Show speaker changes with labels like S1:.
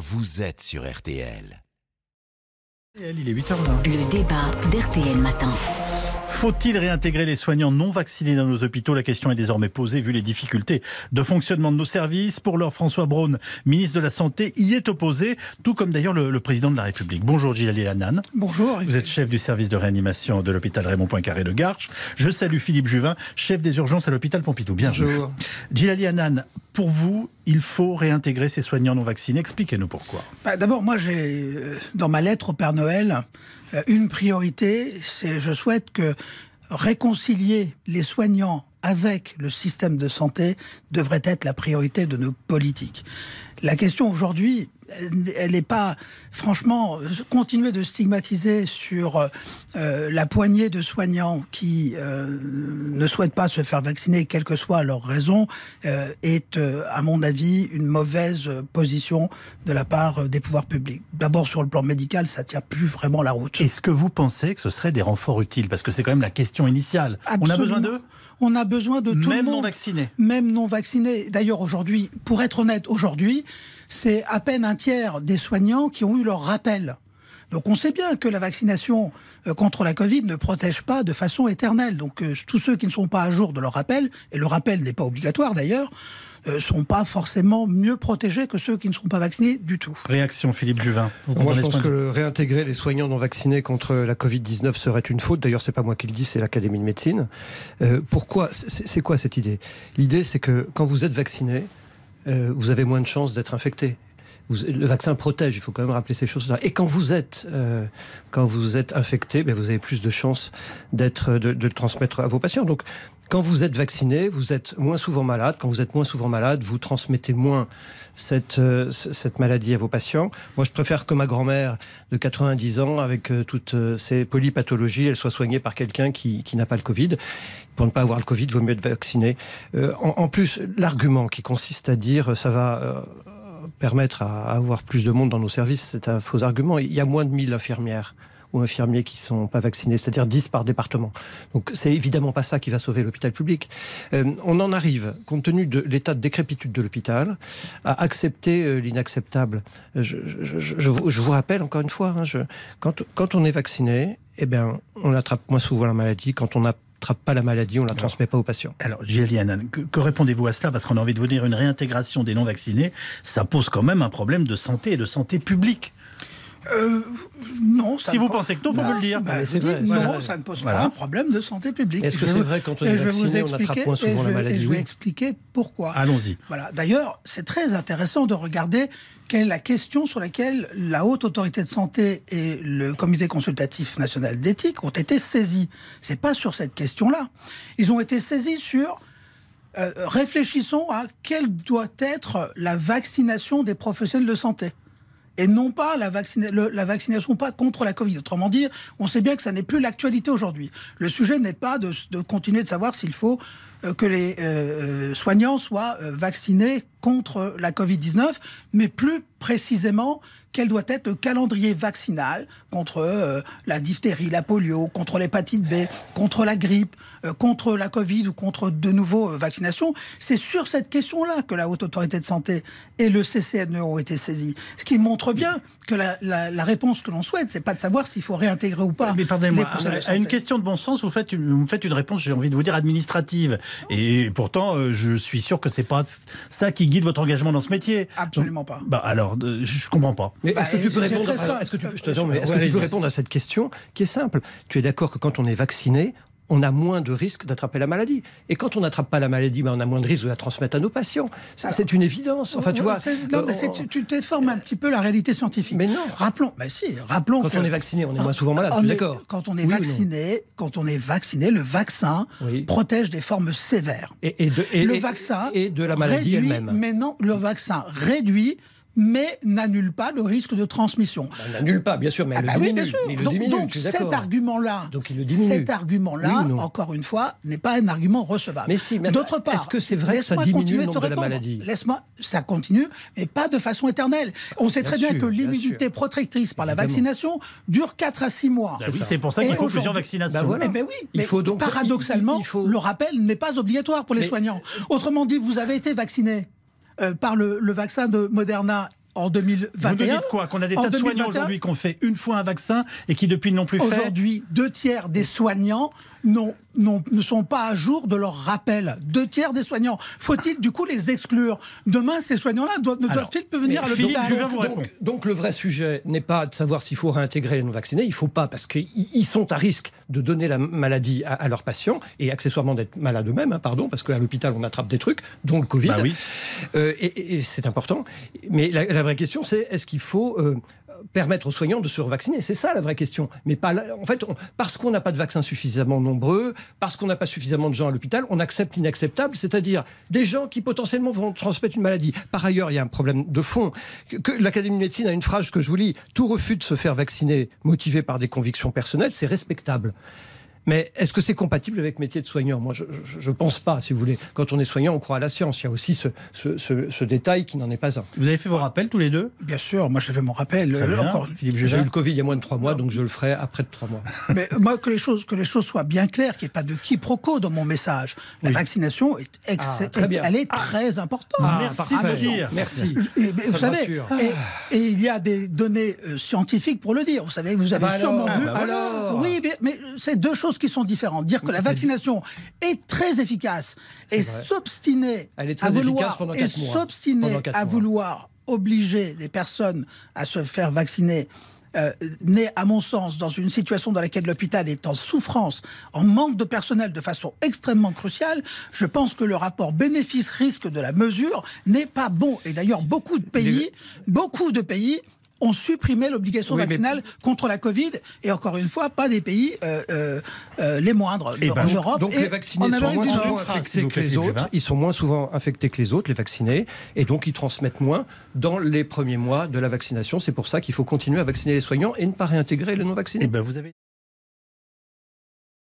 S1: vous êtes sur RTL.
S2: Il est 8h20.
S3: Le débat d'RTL Matin.
S2: Faut-il réintégrer les soignants non vaccinés dans nos hôpitaux? La question est désormais posée vu les difficultés de fonctionnement de nos services. Pour l'heure, François Braun, ministre de la Santé, y est opposé, tout comme d'ailleurs le, le président de la République. Bonjour Gilles Hanan.
S4: Bonjour.
S2: Vous êtes chef du service de réanimation de l'hôpital Raymond Poincaré de Garches. Je salue Philippe Juvin, chef des urgences à l'hôpital Pompidou. Bienvenue.
S4: Bonjour.
S2: Gilles Hanan, pour vous, il faut réintégrer ces soignants non vaccinés. Expliquez-nous pourquoi.
S4: Bah, D'abord, moi, j'ai euh, dans ma lettre au Père Noël euh, une priorité, c'est je souhaite que réconcilier les soignants avec le système de santé devrait être la priorité de nos politiques. La question aujourd'hui, elle n'est pas, franchement, continuer de stigmatiser sur euh, la poignée de soignants qui euh, ne souhaitent pas se faire vacciner, quelle que soit leur raison, euh, est, à mon avis, une mauvaise position de la part des pouvoirs publics. D'abord, sur le plan médical, ça tient plus vraiment la route.
S2: Est-ce que vous pensez que ce serait des renforts utiles? Parce que c'est quand même la question initiale. On a
S4: Absolument.
S2: besoin d'eux?
S4: On a besoin de tout
S2: Même
S4: le monde.
S2: non vaccinés
S4: même non vaccinés. D'ailleurs, aujourd'hui, pour être honnête, aujourd'hui, c'est à peine un tiers des soignants qui ont eu leur rappel. Donc on sait bien que la vaccination euh, contre la Covid ne protège pas de façon éternelle. Donc euh, tous ceux qui ne sont pas à jour de leur rappel, et le rappel n'est pas obligatoire d'ailleurs, ne sont pas forcément mieux protégés que ceux qui ne seront pas vaccinés du tout.
S2: Réaction Philippe Juvin. Vous
S5: Moi, je pense que réintégrer les soignants non vaccinés contre la Covid-19 serait une faute. D'ailleurs, c'est pas moi qui le dis, c'est l'Académie de médecine. Euh, pourquoi C'est c'est quoi cette idée? L'idée, c'est que quand vous êtes vacciné, euh, vous avez moins de chances d'être infecté. Le vaccin protège, il faut quand même rappeler ces choses-là. Et quand vous êtes, euh, quand vous êtes infecté, ben, vous avez plus de chances d'être, de, de le transmettre à vos patients. Donc, quand vous êtes vacciné, vous êtes moins souvent malade. Quand vous êtes moins souvent malade, vous transmettez moins cette, euh, cette maladie à vos patients. Moi, je préfère que ma grand-mère de 90 ans, avec euh, toutes euh, ses polypathologies, elle soit soignée par quelqu'un qui, qui n'a pas le Covid. Pour ne pas avoir le Covid, il vaut mieux être vacciné. En, en plus, l'argument qui consiste à dire ça va permettre à avoir plus de monde dans nos services, c'est un faux argument. Il y a moins de 1000 infirmières ou infirmiers qui sont pas vaccinés, c'est-à-dire 10 par département. Donc c'est évidemment pas ça qui va sauver l'hôpital public. Euh, on en arrive, compte tenu de l'état de décrépitude de l'hôpital, à accepter euh, l'inacceptable. Euh, Je, vous- rappelle encore une fois, hein, quand, on est vacciné, eh bien, on attrape moins souvent la maladie. Quand on n'attrape pas la maladie, on la transmet pas aux patients.
S2: Alors, Gilles Hanan, que, que répondez-vous à cela? Parce qu'on a envie de vous dire une réintégration des non-vaccinés, ça pose quand même un problème de santé et de santé publique.
S4: Euh, non, ça
S2: Si vous pensez que non, faut me le dire.
S4: Bah,
S5: c'est vrai,
S4: non,
S5: vrai.
S4: ça ne pose
S2: Voilà.
S4: pas un problème de santé publique.
S5: Est-ce que c'est vrai quand on est
S4: je vais vous
S5: vacciné, on attrape
S4: expliquer-
S5: moins souvent la
S4: je vais-
S5: maladie
S4: Et je
S5: oui.
S4: vais expliquer pourquoi.
S2: Allons-y.
S4: Voilà. D'ailleurs, c'est très intéressant de regarder quelle est la question sur laquelle la haute autorité de santé et le comité consultatif national d'éthique ont été saisis. C'est pas sur cette question-là. Ils ont été saisis sur euh, réfléchissons à quelle doit être la vaccination des professionnels de santé. Et non pas la, vaccination pas contre la Covid. Autrement dit, on sait bien que ça n'est plus l'actualité aujourd'hui. Le sujet n'est pas de, continuer de savoir s'il faut euh, que les euh, euh, soignants soient vaccinés contre la Covid-19, mais plus précisément quel doit être le calendrier vaccinal contre euh, la diphtérie, la polio, contre l'hépatite B, contre la grippe, euh, contre la Covid ou contre de nouveaux euh, vaccinations. C'est sur cette question-là que la Haute Autorité de Santé et le CCNE ont été saisis. Ce qui montre bien que la, la- la réponse que l'on souhaite, c'est pas de savoir s'il faut réintégrer ou pas.
S2: Mais pardonnez-moi, à, à une question de bon sens, vous faites une, vous me faites une réponse, j'ai envie de vous dire administrative. Et pourtant, je suis sûr que c'est pas ça qui guide votre engagement dans ce métier.
S4: Absolument pas.
S2: Bah alors, euh, je comprends pas.
S5: Mais
S4: Bah,
S5: est-ce que tu peux répondre alors, Est-ce que tu, je te
S4: Bien
S5: demande,
S4: sûr.
S5: mais est-ce que tu peux répondre à cette question qui est simple? Tu es d'accord que quand on est vacciné, on a moins de risques d'attraper la maladie. Et quand on n'attrape pas la maladie, ben on a moins de risques de la transmettre à nos patients. Ça, c'est une évidence. Enfin, tu
S4: Ouais,
S5: vois.
S4: c'est- non, mais
S5: euh,
S4: tu- déformes un petit peu la réalité scientifique.
S5: Mais non.
S4: Rappelons, mais si, rappelons
S5: Quand
S4: que-
S5: on est vacciné, on est moins souvent malade, d'accord
S4: Quand on est
S5: Oui
S4: vacciné, quand on est vacciné, le vaccin
S5: Oui.
S4: protège des formes sévères.
S5: et, et de, et-
S4: le
S5: et-
S4: vaccin
S5: et de la maladie elle-même.
S4: Mais non, le vaccin réduit, mais n'annule pas le risque de transmission.
S5: On n'annule pas, bien sûr, mais
S4: Ah
S5: elle
S4: bah
S5: le
S4: oui,
S5: diminue.
S4: bien sûr.
S5: Mais il le
S4: donc,
S5: diminue,
S4: donc cet argument-là,
S5: Donc il
S4: cet argument-là,
S5: Oui
S4: encore une fois, n'est pas un argument recevable.
S5: Mais si, mais
S4: D'autre part,
S5: est-ce que c'est vrai que ça diminue le nombre de la maladie
S4: Laisse-moi, ça continue, mais pas de façon éternelle. On sait
S5: Bien
S4: très bien
S5: sûr,
S4: que l'immunité protectrice par la vaccination dure 4 à 6 mois.
S2: Bah oui, c'est pour ça qu'il faut plusieurs vaccinations.
S5: Bah voilà.
S4: Eh ben oui,
S5: Il
S4: mais
S5: faut donc-
S4: paradoxalement,
S5: il- il faut-
S4: le rappel n'est pas obligatoire pour les
S5: Mais-
S4: soignants. Autrement dit, vous avez été vacciné euh, par le, le vaccin de Moderna en
S2: Vous
S4: 2021.
S2: nous dites quoi Qu'on a des tas de soignants
S4: 2021,
S2: aujourd'hui qui ont fait une fois un vaccin et qui depuis ne l'ont plus fait
S4: Aujourd'hui, deux tiers des soignants n'ont- n'ont- ne sont pas à jour de leur rappel. Deux tiers des soignants. Faut-il du coup les exclure? Demain, ces soignants-là doivent- ne doivent-ils plus venir à l'hôpital?
S5: Donc, donc le vrai sujet n'est pas de savoir s'il faut réintégrer les non-vaccinés. Il ne faut pas parce qu'ils ils sont à risque de donner la maladie à, à leurs patients et accessoirement d'être malades eux-mêmes, hein, pardon, parce qu'à l'hôpital on attrape des trucs, dont le Covid.
S2: Bah oui.
S5: Euh, et et- et c'est important. Mais la, la vraie question, c'est est-ce qu'il faut euh, permettre aux soignants de se revacciner C'est ça la vraie question. Mais pas la- en fait, parce qu'on n'a pas de vaccins suffisamment nombreux, parce qu'on n'a pas suffisamment de gens à l'hôpital, on accepte l'inacceptable, c'est-à-dire des gens qui potentiellement vont transmettre une maladie. Par ailleurs, il y a un problème de fond. Que l'Académie de médecine a une phrase que je vous lis tout refus de se faire vacciner motivé par des convictions personnelles, c'est respectable. Mais est-ce que c'est compatible avec le métier de soignant Moi, je ne pense pas, si vous voulez. Quand on est soignant, on croit à la science. Il y a aussi ce, ce- ce- ce détail qui n'en est pas un.
S2: Vous avez fait vos rappels tous les deux?
S4: Bien sûr, moi j'ai fait mon rappel. Euh, encore,
S5: J'ai eu le Covid il y a moins de trois mois, donc je le ferai après de trois mois.
S4: Mais moi, que les choses, que les choses soient bien claires, qu'il n'y ait pas de quiproquo dans mon message. La vaccination est, ex-
S5: Ah, très bien.
S4: elle est très importante.
S2: Merci de le dire.
S5: Merci.
S4: Et, mais
S5: Ça
S4: vous savez, et, et il y a des données euh, scientifiques pour le dire. Vous savez, vous avez
S5: bah
S4: sûrement
S5: alors,
S4: vu.
S5: ah bah alors.
S4: oui, mais, mais c'est deux choses qui sont différentes. Dire que la vaccination est très efficace et s'obstiner à vouloir et
S5: mois.
S4: s'obstiner à vouloir obliger les personnes à se faire vacciner. Euh, n'est, à mon sens, dans une situation dans laquelle l'hôpital est en souffrance, en manque de personnel de façon extrêmement cruciale, je pense que le rapport bénéfice-risque de la mesure n'est pas bon. Et d'ailleurs, beaucoup de pays, beaucoup de pays ont supprimé l'obligation
S5: Oui, mais-
S4: vaccinale contre la Covid, et encore une fois, pas des pays euh, euh, euh, les moindres
S2: Eh
S4: en
S2: ben,
S4: Europe
S5: Donc
S4: et
S5: les vaccinés
S4: en
S5: sont moins souvent infectés que les autres. Ils sont moins souvent infectés que les autres, les vaccinés, et donc ils transmettent moins dans les premiers mois de la vaccination. C'est pour ça qu'il faut continuer à vacciner les soignants et ne pas réintégrer les non-vaccinés.
S2: Eh ben, vous avez